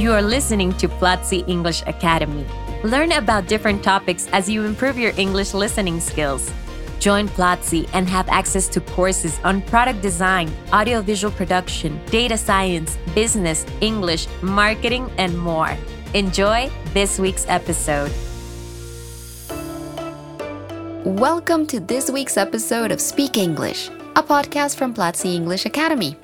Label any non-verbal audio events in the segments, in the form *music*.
You are listening to Platzi English Academy. Learn about different topics as you improve your English listening skills. Join Platzi and have access to courses on product design, audiovisual production, data science, business, English, marketing, and more. Enjoy this week's episode. Welcome to this week's episode of Speak English, a podcast from Platzi English Academy.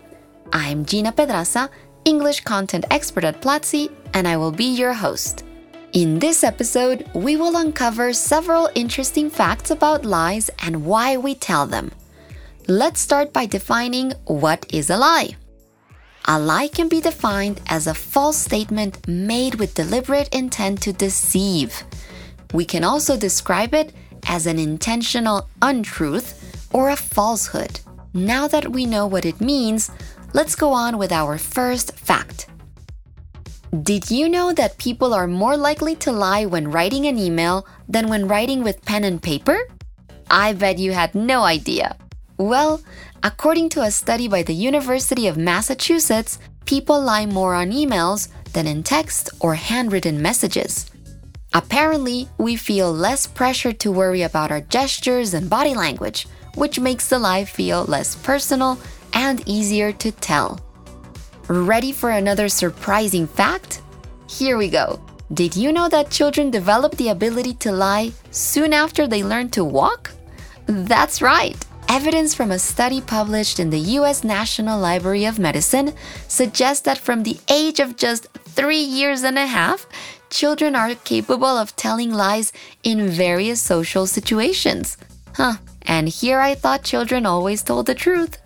I'm Gina Pedraza, English content expert at Platzi, and I will be your host. In this episode, we will uncover several interesting facts about lies and why we tell them. Let's start by defining what is a lie. A lie can be defined as a false statement made with deliberate intent to deceive. We can also describe it as an intentional untruth or a falsehood. Now that we know what it means, let's go on with our first fact. Did you know that people are more likely to lie when writing an email than when writing with pen and paper? I bet you had no idea. Well, according to a study by the University of Massachusetts, people lie more on emails than in text or handwritten messages. Apparently, we feel less pressure to worry about our gestures and body language, which makes the lie feel less personal and easier to tell. Ready for another surprising fact? Here we go. Did you know that children develop the ability to lie soon after they learn to walk? That's right. Evidence from a study published in the US National Library of Medicine suggests that from the age of just three years and a half, children are capable of telling lies in various social situations. Huh, and here I thought children always told the truth.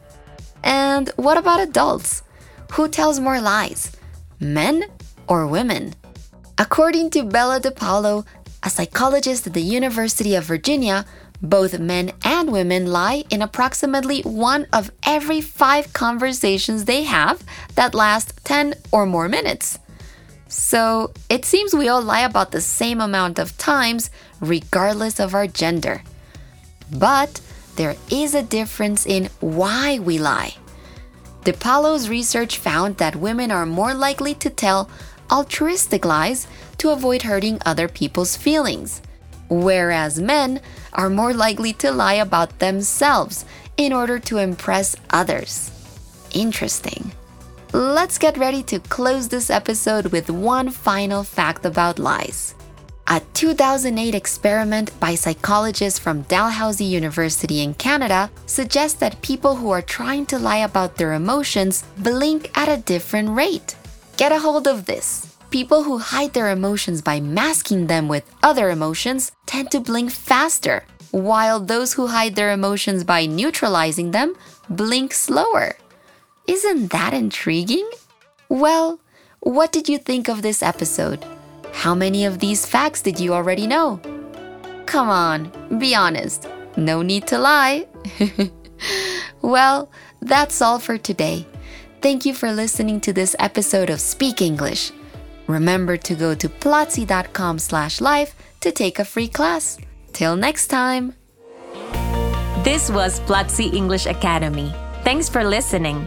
And what about adults? Who tells more lies, men or women? According to Bella DePaulo, a psychologist at the University of Virginia, both men and women lie in approximately one of every five conversations they have that last 10 or more minutes. So it seems we all lie about the same amount of times, regardless of our gender. But there is a difference in why we lie. DePaulo's research found that women are more likely to tell altruistic lies to avoid hurting other people's feelings, whereas men are more likely to lie about themselves in order to impress others. Interesting. Let's get ready to close this episode with one final fact about lies. A 2008 experiment by psychologists from Dalhousie University in Canada suggests that people who are trying to lie about their emotions blink at a different rate. Get a hold of this. People who hide their emotions by masking them with other emotions tend to blink faster, while those who hide their emotions by neutralizing them blink slower. Isn't that intriguing? Well, what did you think of this episode? How many of these facts did you already know? Come on, be honest. No need to lie. *laughs* well, that's all for today. Thank you for listening to this episode of Speak English. Remember to go to platzi.com slash live to take a free class. Till next time. This was Platzi English Academy. Thanks for listening.